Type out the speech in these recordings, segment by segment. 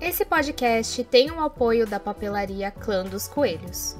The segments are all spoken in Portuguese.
Esse podcast tem o apoio da papelaria Clã dos Coelhos.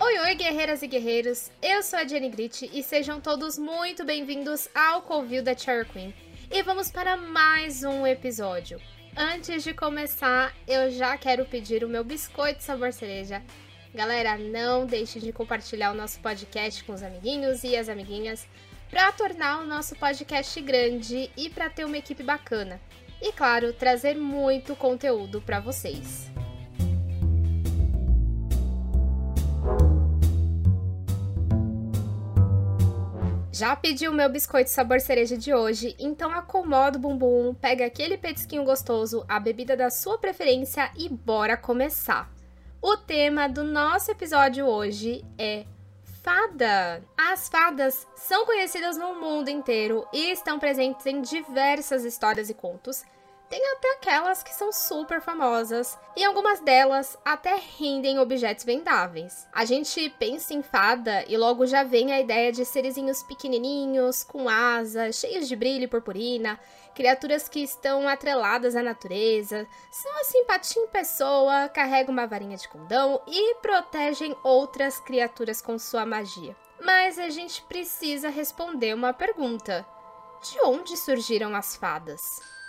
Oi, oi, guerreiras e guerreiros! Eu sou a Jenny Grit e sejam todos muito bem-vindos ao Covil da Cherry Queen. E vamos para mais um episódio. Antes de começar, eu já quero pedir o meu biscoito sabor cereja. Galera, não deixe de compartilhar o nosso podcast com os amiguinhos e as amiguinhas para tornar o nosso podcast grande e para ter uma equipe bacana. E claro, trazer muito conteúdo para vocês. Já pediu o meu biscoito sabor cereja de hoje? Então acomoda o bumbum, pega aquele petisquinho gostoso, a bebida da sua preferência e bora começar. O tema do nosso episódio hoje é fada. As fadas são conhecidas no mundo inteiro e estão presentes em diversas histórias e contos. Tem até aquelas que são super famosas, e algumas delas até rendem objetos vendáveis. A gente pensa em fada e logo já vem a ideia de serizinhos pequenininhos, com asas, cheios de brilho e purpurina, criaturas que estão atreladas à natureza, são assim patinho pessoa, carregam uma varinha de condão e protegem outras criaturas com sua magia. Mas a gente precisa responder uma pergunta: de onde surgiram as fadas?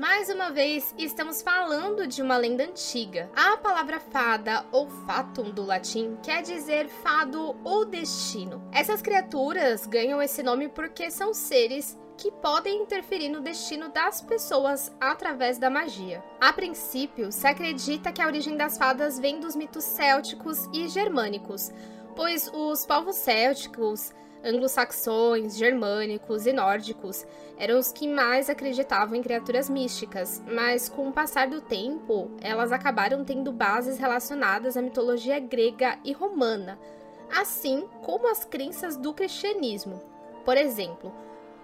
Mais uma vez, estamos falando de uma lenda antiga. A palavra fada ou fatum do latim quer dizer fado ou destino. Essas criaturas ganham esse nome porque são seres que podem interferir no destino das pessoas através da magia. A princípio, se acredita que a origem das fadas vem dos mitos célticos e germânicos, pois os povos célticos anglo-saxões, germânicos e nórdicos eram os que mais acreditavam em criaturas místicas, mas com o passar do tempo, elas acabaram tendo bases relacionadas à mitologia grega e romana, assim como as crenças do cristianismo. Por exemplo,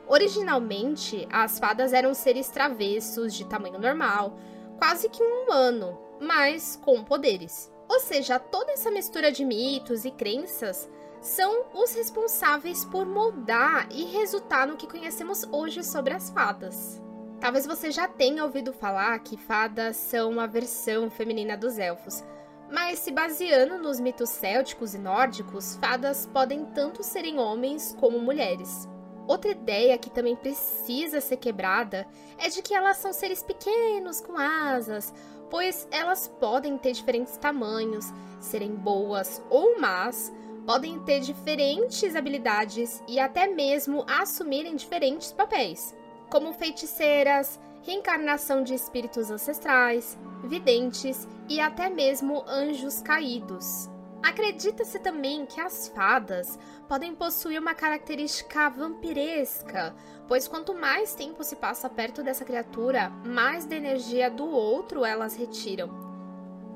originalmente as fadas eram seres travessos de tamanho normal, quase que um humano, mas com poderes. Ou seja, toda essa mistura de mitos e crenças são os responsáveis por moldar e resultar no que conhecemos hoje sobre as fadas. Talvez você já tenha ouvido falar que fadas são uma versão feminina dos elfos, mas se baseando nos mitos célticos e nórdicos, fadas podem tanto serem homens como mulheres. Outra ideia que também precisa ser quebrada é de que elas são seres pequenos com asas, pois elas podem ter diferentes tamanhos, serem boas ou más, podem ter diferentes habilidades e até mesmo assumirem diferentes papéis, como feiticeiras, reencarnação de espíritos ancestrais, videntes e até mesmo anjos caídos. Acredita-se também que as fadas podem possuir uma característica vampiresca, pois quanto mais tempo se passa perto dessa criatura, mais da energia do outro elas retiram.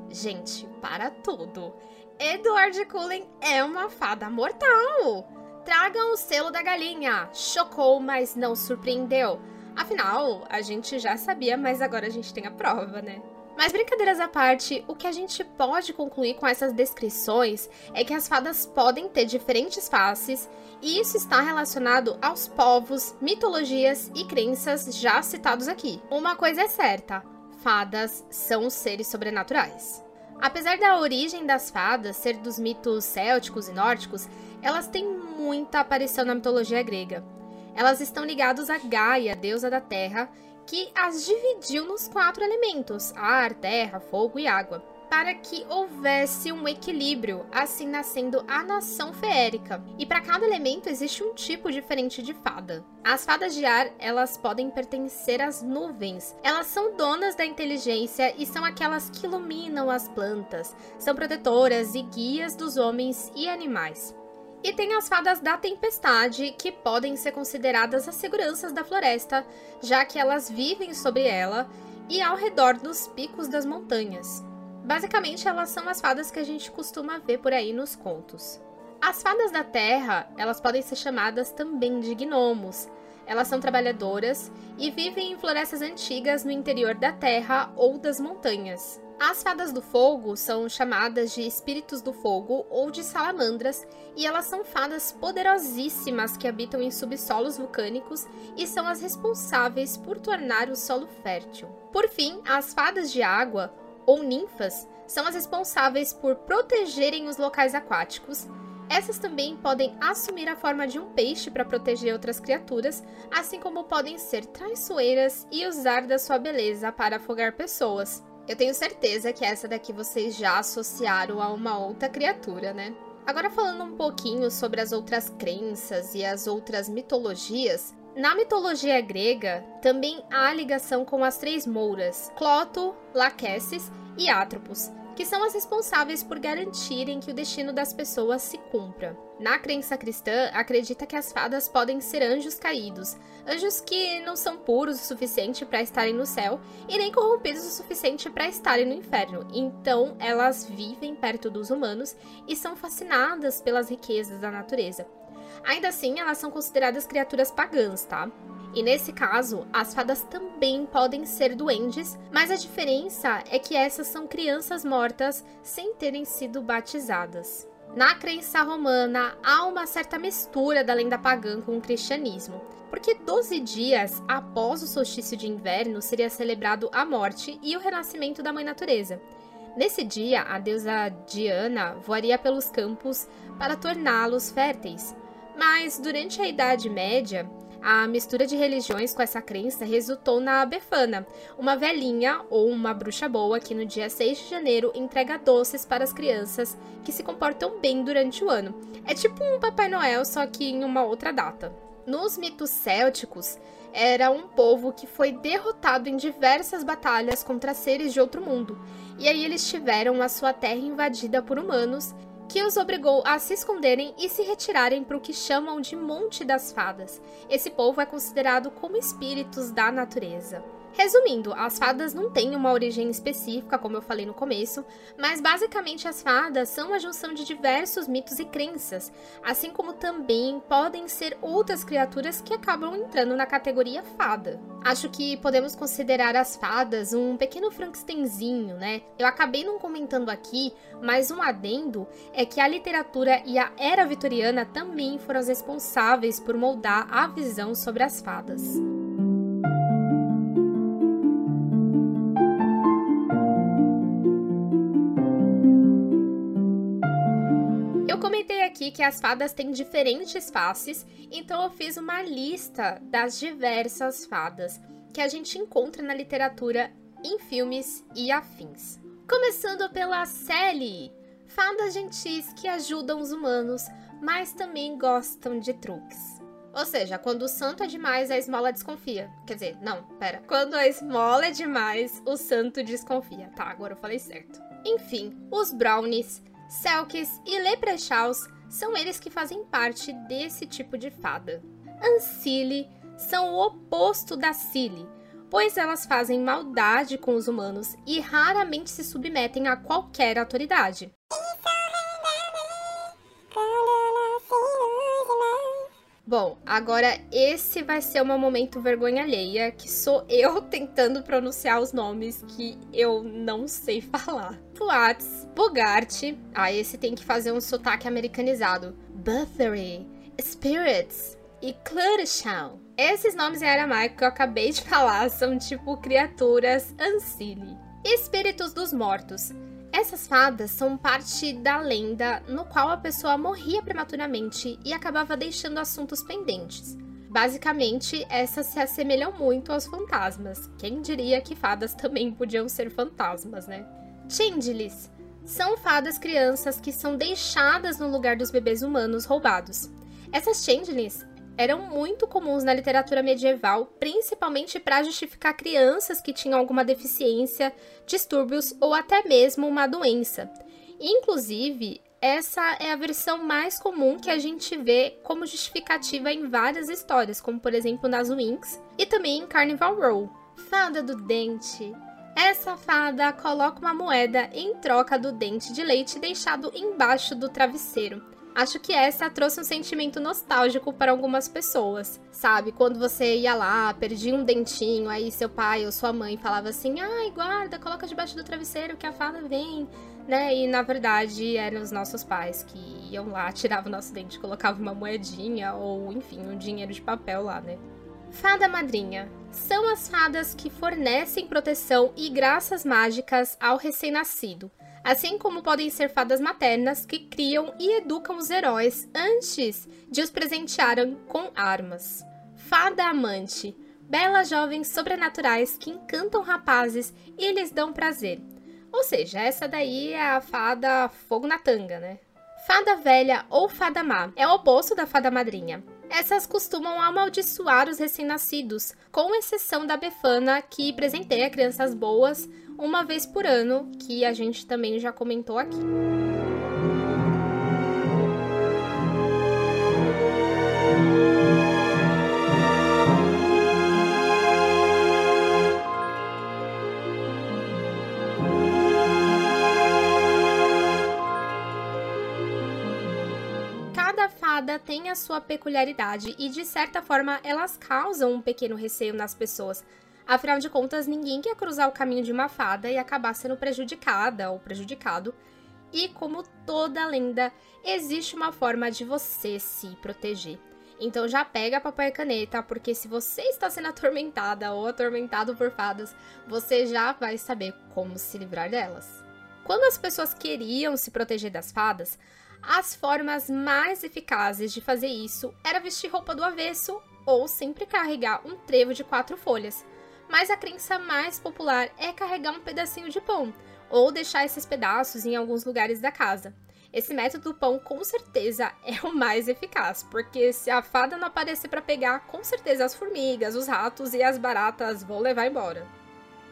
Gente, para tudo! Edward Cullen é uma fada mortal. Tragam o selo da galinha. Chocou, mas não surpreendeu. Afinal, a gente já sabia, mas agora a gente tem a prova, né? Mas brincadeiras à parte, o que a gente pode concluir com essas descrições é que as fadas podem ter diferentes faces, e isso está relacionado aos povos, mitologias e crenças já citados aqui. Uma coisa é certa: fadas são seres sobrenaturais. Apesar da origem das fadas ser dos mitos célticos e nórdicos, elas têm muita aparição na mitologia grega. Elas estão ligadas a Gaia, deusa da terra, que as dividiu nos quatro elementos: ar, terra, fogo e água para que houvesse um equilíbrio, assim nascendo a nação feérica. E para cada elemento existe um tipo diferente de fada. As fadas de ar, elas podem pertencer às nuvens. Elas são donas da inteligência e são aquelas que iluminam as plantas, são protetoras e guias dos homens e animais. E tem as fadas da tempestade, que podem ser consideradas as seguranças da floresta, já que elas vivem sobre ela e ao redor dos picos das montanhas. Basicamente, elas são as fadas que a gente costuma ver por aí nos contos. As fadas da terra, elas podem ser chamadas também de gnomos. Elas são trabalhadoras e vivem em florestas antigas no interior da terra ou das montanhas. As fadas do fogo são chamadas de espíritos do fogo ou de salamandras, e elas são fadas poderosíssimas que habitam em subsolos vulcânicos e são as responsáveis por tornar o solo fértil. Por fim, as fadas de água, ou ninfas, são as responsáveis por protegerem os locais aquáticos. Essas também podem assumir a forma de um peixe para proteger outras criaturas, assim como podem ser traiçoeiras e usar da sua beleza para afogar pessoas. Eu tenho certeza que essa daqui vocês já associaram a uma outra criatura, né? Agora falando um pouquinho sobre as outras crenças e as outras mitologias, na mitologia grega também há ligação com as três mouras, Cloto, Lachesis e Atropos, que são as responsáveis por garantirem que o destino das pessoas se cumpra. Na crença cristã, acredita que as fadas podem ser anjos caídos, anjos que não são puros o suficiente para estarem no céu e nem corrompidos o suficiente para estarem no inferno. Então, elas vivem perto dos humanos e são fascinadas pelas riquezas da natureza. Ainda assim, elas são consideradas criaturas pagãs, tá? E nesse caso, as fadas também podem ser duendes, mas a diferença é que essas são crianças mortas sem terem sido batizadas. Na crença romana, há uma certa mistura da lenda pagã com o cristianismo, porque 12 dias após o solstício de inverno seria celebrado a morte e o renascimento da Mãe Natureza. Nesse dia, a deusa Diana voaria pelos campos para torná-los férteis. Mas durante a Idade Média, a mistura de religiões com essa crença resultou na Befana, uma velhinha ou uma bruxa boa que no dia 6 de janeiro entrega doces para as crianças que se comportam bem durante o ano. É tipo um Papai Noel, só que em uma outra data. Nos mitos célticos, era um povo que foi derrotado em diversas batalhas contra seres de outro mundo, e aí eles tiveram a sua terra invadida por humanos que os obrigou a se esconderem e se retirarem para o que chamam de Monte das Fadas. Esse povo é considerado como espíritos da natureza. Resumindo, as fadas não têm uma origem específica, como eu falei no começo, mas basicamente as fadas são a junção de diversos mitos e crenças, assim como também podem ser outras criaturas que acabam entrando na categoria fada. Acho que podemos considerar as fadas um pequeno Frankensteinzinho, né? Eu acabei não comentando aqui, mas um adendo é que a literatura e a era vitoriana também foram as responsáveis por moldar a visão sobre as fadas. Que as fadas têm diferentes faces, então eu fiz uma lista das diversas fadas que a gente encontra na literatura, em filmes e afins. Começando pela Sally, fadas gentis que ajudam os humanos, mas também gostam de truques. Ou seja, quando o santo é demais, a esmola desconfia. Quer dizer, não, pera. Quando a esmola é demais, o santo desconfia. Tá, agora eu falei certo. Enfim, os brownies Selkies e Leprechauns são eles que fazem parte desse tipo de fada. Ancile são o oposto da Cile, pois elas fazem maldade com os humanos e raramente se submetem a qualquer autoridade. Bom, agora esse vai ser o meu momento vergonha alheia, que sou eu tentando pronunciar os nomes que eu não sei falar. Fuats, Bogart, ah, esse tem que fazer um sotaque americanizado. Bathory, Spirits e Cluttersham. Esses nomes em aramaico que eu acabei de falar são tipo criaturas Ancile. Espíritos dos mortos. Essas fadas são parte da lenda no qual a pessoa morria prematuramente e acabava deixando assuntos pendentes. Basicamente, essas se assemelham muito aos fantasmas. Quem diria que fadas também podiam ser fantasmas, né? Changelings são fadas crianças que são deixadas no lugar dos bebês humanos roubados. Essas changelings eram muito comuns na literatura medieval, principalmente para justificar crianças que tinham alguma deficiência, distúrbios ou até mesmo uma doença. Inclusive, essa é a versão mais comum que a gente vê como justificativa em várias histórias, como por exemplo nas Winx e também em Carnival Row. Fada do dente. Essa fada coloca uma moeda em troca do dente de leite deixado embaixo do travesseiro. Acho que essa trouxe um sentimento nostálgico para algumas pessoas, sabe? Quando você ia lá, perdia um dentinho, aí seu pai ou sua mãe falava assim: ai, guarda, coloca debaixo do travesseiro que a fada vem, né? E na verdade eram os nossos pais que iam lá, tiravam o nosso dente, colocavam uma moedinha ou, enfim, um dinheiro de papel lá, né? Fada madrinha são as fadas que fornecem proteção e graças mágicas ao recém-nascido assim como podem ser fadas maternas que criam e educam os heróis antes de os presentearem com armas. Fada amante, belas jovens sobrenaturais que encantam rapazes e lhes dão prazer. Ou seja, essa daí é a fada fogo na tanga, né? Fada velha ou fada má é o oposto da fada madrinha. Essas costumam amaldiçoar os recém-nascidos, com exceção da Befana, que presenteia crianças boas uma vez por ano, que a gente também já comentou aqui. Cada tem a sua peculiaridade e, de certa forma, elas causam um pequeno receio nas pessoas, Afinal de contas, ninguém quer cruzar o caminho de uma fada e acabar sendo prejudicada ou prejudicado. E como toda lenda, existe uma forma de você se proteger. Então já pega papel e caneta, porque se você está sendo atormentada ou atormentado por fadas, você já vai saber como se livrar delas. Quando as pessoas queriam se proteger das fadas, as formas mais eficazes de fazer isso era vestir roupa do avesso ou sempre carregar um trevo de quatro folhas, mas a crença mais popular é carregar um pedacinho de pão ou deixar esses pedaços em alguns lugares da casa. Esse método do pão com certeza é o mais eficaz, porque se a fada não aparecer para pegar, com certeza as formigas, os ratos e as baratas vão levar embora.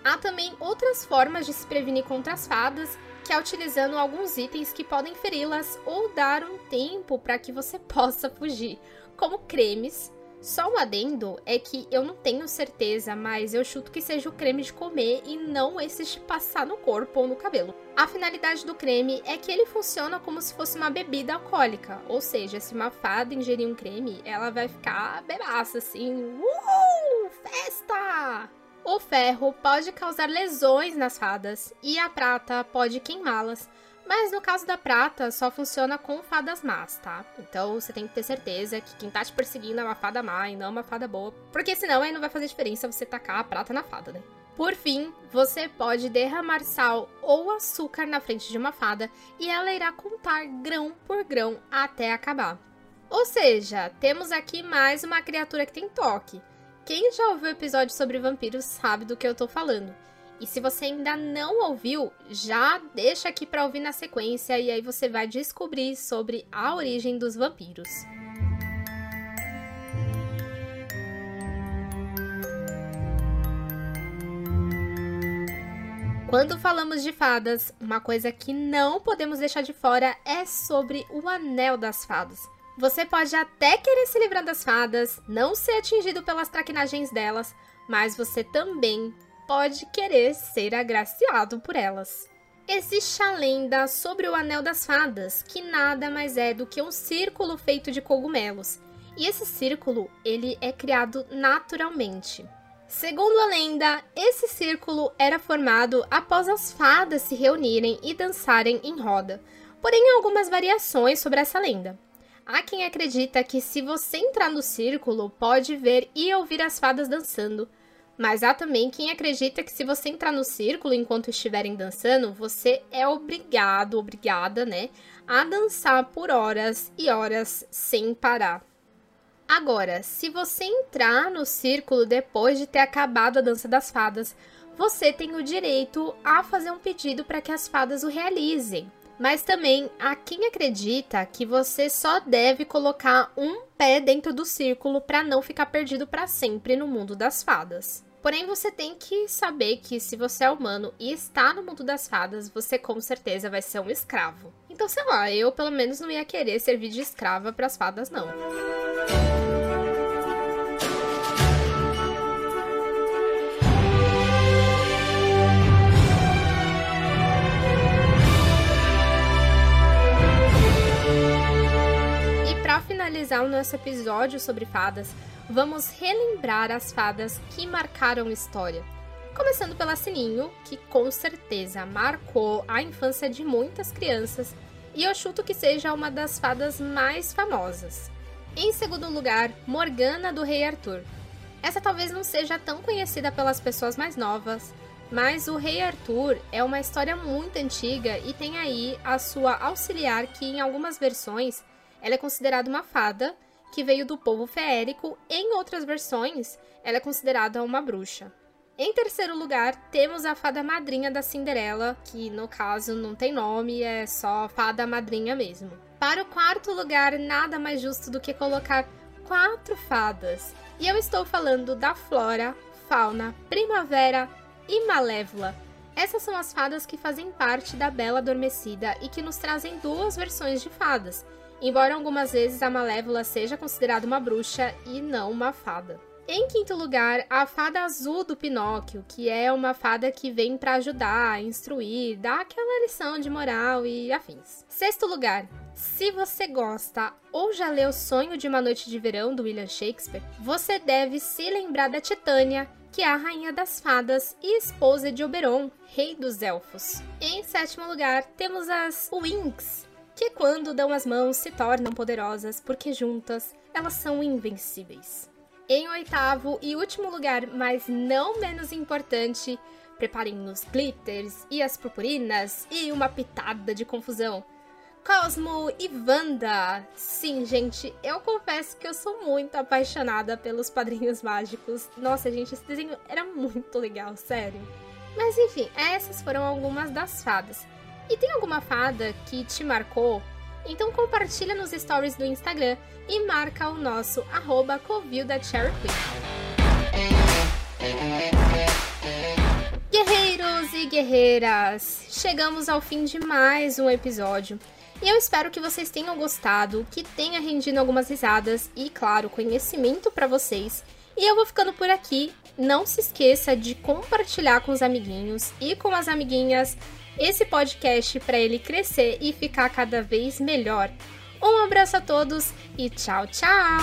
Há também outras formas de se prevenir contra as fadas, que é utilizando alguns itens que podem feri-las ou dar um tempo para que você possa fugir, como cremes, só um adendo é que eu não tenho certeza, mas eu chuto que seja o creme de comer e não esse de passar no corpo ou no cabelo. A finalidade do creme é que ele funciona como se fosse uma bebida alcoólica, ou seja, se uma fada ingerir um creme, ela vai ficar bebaça assim, uhul, festa! O ferro pode causar lesões nas fadas e a prata pode queimá-las, mas no caso da prata, só funciona com fadas más, tá? Então você tem que ter certeza que quem tá te perseguindo é uma fada má e não uma fada boa. Porque senão aí não vai fazer diferença você tacar a prata na fada, né? Por fim, você pode derramar sal ou açúcar na frente de uma fada e ela irá contar grão por grão até acabar. Ou seja, temos aqui mais uma criatura que tem toque. Quem já ouviu o episódio sobre vampiros sabe do que eu tô falando. E se você ainda não ouviu, já deixa aqui para ouvir na sequência e aí você vai descobrir sobre a origem dos vampiros. Quando falamos de fadas, uma coisa que não podemos deixar de fora é sobre o Anel das Fadas. Você pode até querer se livrar das fadas, não ser atingido pelas traquinagens delas, mas você também pode querer ser agraciado por elas. Existe a lenda sobre o Anel das Fadas, que nada mais é do que um círculo feito de cogumelos. E esse círculo, ele é criado naturalmente. Segundo a lenda, esse círculo era formado após as fadas se reunirem e dançarem em roda. Porém, há algumas variações sobre essa lenda. Há quem acredita que se você entrar no círculo, pode ver e ouvir as fadas dançando, mas há também quem acredita que se você entrar no círculo enquanto estiverem dançando, você é obrigado, obrigada, né, a dançar por horas e horas sem parar. Agora, se você entrar no círculo depois de ter acabado a dança das fadas, você tem o direito a fazer um pedido para que as fadas o realizem. Mas também há quem acredita que você só deve colocar um pé dentro do círculo para não ficar perdido para sempre no mundo das fadas. Porém, você tem que saber que se você é humano e está no mundo das fadas, você com certeza vai ser um escravo. Então, sei lá, eu pelo menos não ia querer servir de escrava para as fadas, não. Finalizar o nosso episódio sobre fadas, vamos relembrar as fadas que marcaram história. Começando pela Sininho, que com certeza marcou a infância de muitas crianças, e eu chuto que seja uma das fadas mais famosas. Em segundo lugar, Morgana do Rei Arthur. Essa talvez não seja tão conhecida pelas pessoas mais novas, mas o Rei Arthur é uma história muito antiga e tem aí a sua auxiliar que em algumas versões ela é considerada uma fada que veio do povo feérico, em outras versões ela é considerada uma bruxa. Em terceiro lugar, temos a fada madrinha da Cinderela, que no caso não tem nome, é só fada madrinha mesmo. Para o quarto lugar, nada mais justo do que colocar quatro fadas. E eu estou falando da Flora, Fauna, Primavera e Malévola. Essas são as fadas que fazem parte da Bela Adormecida e que nos trazem duas versões de fadas, embora algumas vezes a Malévola seja considerada uma bruxa e não uma fada. Em quinto lugar, a fada azul do Pinóquio, que é uma fada que vem para ajudar, instruir, dar aquela lição de moral e afins. Sexto lugar, se você gosta ou já leu Sonho de uma Noite de Verão do William Shakespeare, você deve se lembrar da Titânia, que é a rainha das fadas e esposa de Oberon, rei dos elfos. Em sétimo lugar, temos as Winx, que quando dão as mãos se tornam poderosas porque juntas elas são invencíveis. Em oitavo e último lugar, mas não menos importante, preparem os glitters e as purpurinas e uma pitada de confusão. Cosmo e Wanda! Sim, gente, eu confesso que eu sou muito apaixonada pelos padrinhos mágicos. Nossa, gente, esse desenho era muito legal, sério. Mas enfim, essas foram algumas das fadas. E tem alguma fada que te marcou então compartilha nos stories do Instagram e marca o nosso arroba Covil da Cherry Queen. Guerreiros e guerreiras, chegamos ao fim de mais um episódio. E eu espero que vocês tenham gostado, que tenha rendido algumas risadas e, claro, conhecimento para vocês. E eu vou ficando por aqui. Não se esqueça de compartilhar com os amiguinhos e com as amiguinhas esse podcast para ele crescer e ficar cada vez melhor. Um abraço a todos e tchau, tchau!